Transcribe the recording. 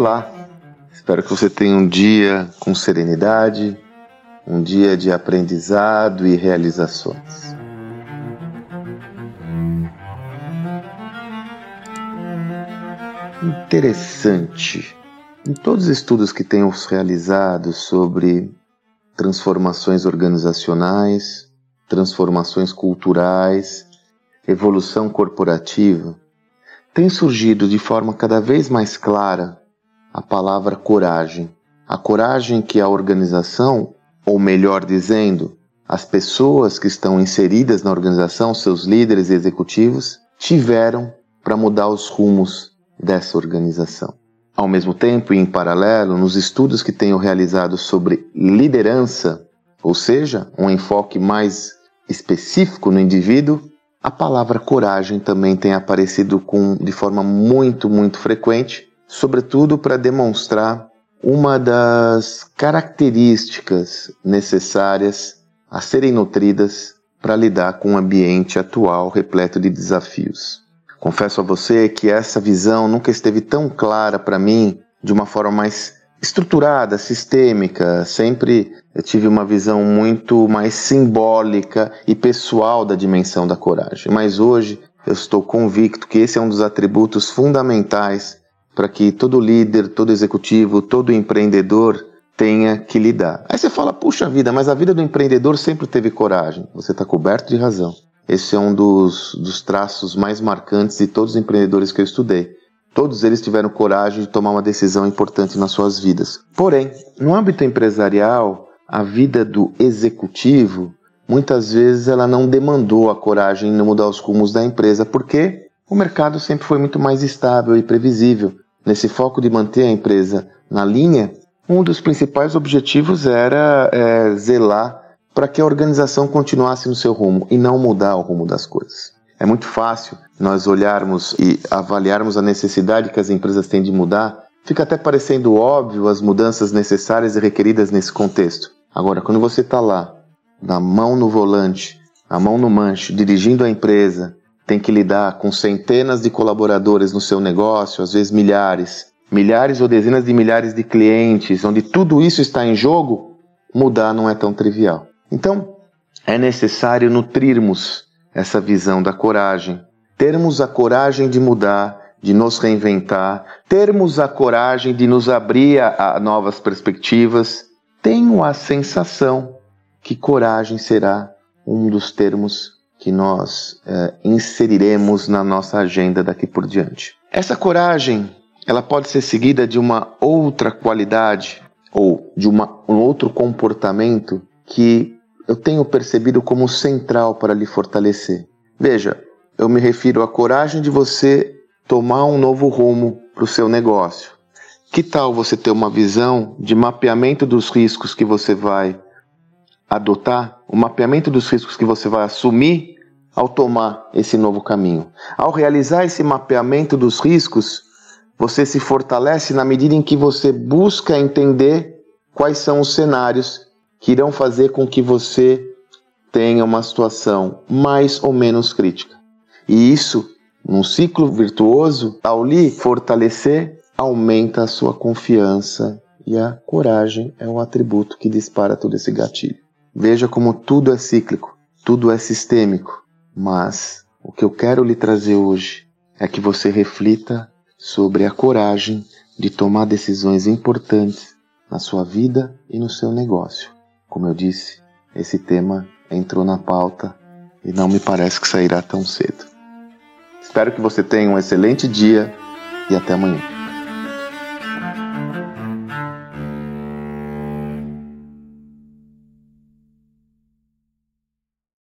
Olá, espero que você tenha um dia com serenidade, um dia de aprendizado e realizações. Interessante. Em todos os estudos que tenho realizado sobre transformações organizacionais, transformações culturais, evolução corporativa, tem surgido de forma cada vez mais clara a palavra coragem. A coragem que a organização, ou melhor dizendo, as pessoas que estão inseridas na organização, seus líderes executivos, tiveram para mudar os rumos dessa organização. Ao mesmo tempo e em paralelo, nos estudos que tenho realizado sobre liderança, ou seja, um enfoque mais específico no indivíduo, a palavra coragem também tem aparecido com, de forma muito, muito frequente, sobretudo para demonstrar uma das características necessárias a serem nutridas para lidar com o ambiente atual repleto de desafios. Confesso a você que essa visão nunca esteve tão clara para mim de uma forma mais estruturada, sistêmica, sempre eu tive uma visão muito mais simbólica e pessoal da dimensão da coragem. Mas hoje eu estou convicto que esse é um dos atributos fundamentais para que todo líder, todo executivo, todo empreendedor tenha que lidar. Aí você fala, puxa vida, mas a vida do empreendedor sempre teve coragem. Você está coberto de razão. Esse é um dos, dos traços mais marcantes de todos os empreendedores que eu estudei. Todos eles tiveram coragem de tomar uma decisão importante nas suas vidas. Porém, no âmbito empresarial, a vida do executivo, muitas vezes ela não demandou a coragem de mudar os rumos da empresa, porque o mercado sempre foi muito mais estável e previsível. Nesse foco de manter a empresa na linha, um dos principais objetivos era é, zelar para que a organização continuasse no seu rumo e não mudar o rumo das coisas. É muito fácil nós olharmos e avaliarmos a necessidade que as empresas têm de mudar, fica até parecendo óbvio as mudanças necessárias e requeridas nesse contexto. Agora, quando você está lá, na mão no volante, a mão no manche, dirigindo a empresa, tem que lidar com centenas de colaboradores no seu negócio, às vezes milhares, milhares ou dezenas de milhares de clientes, onde tudo isso está em jogo, mudar não é tão trivial. Então, é necessário nutrirmos essa visão da coragem. Termos a coragem de mudar, de nos reinventar, termos a coragem de nos abrir a, a novas perspectivas. Tenho a sensação que coragem será um dos termos que nós é, inseriremos na nossa agenda daqui por diante. Essa coragem, ela pode ser seguida de uma outra qualidade ou de uma, um outro comportamento que eu tenho percebido como central para lhe fortalecer. Veja, eu me refiro à coragem de você tomar um novo rumo para o seu negócio. Que tal você ter uma visão de mapeamento dos riscos que você vai adotar, o mapeamento dos riscos que você vai assumir ao tomar esse novo caminho? Ao realizar esse mapeamento dos riscos, você se fortalece na medida em que você busca entender quais são os cenários que irão fazer com que você tenha uma situação mais ou menos crítica. E isso, num ciclo virtuoso, ao lhe fortalecer, aumenta a sua confiança e a coragem é o atributo que dispara todo esse gatilho. Veja como tudo é cíclico, tudo é sistêmico, mas o que eu quero lhe trazer hoje é que você reflita sobre a coragem de tomar decisões importantes na sua vida e no seu negócio. Como eu disse, esse tema entrou na pauta e não me parece que sairá tão cedo. Espero que você tenha um excelente dia e até amanhã.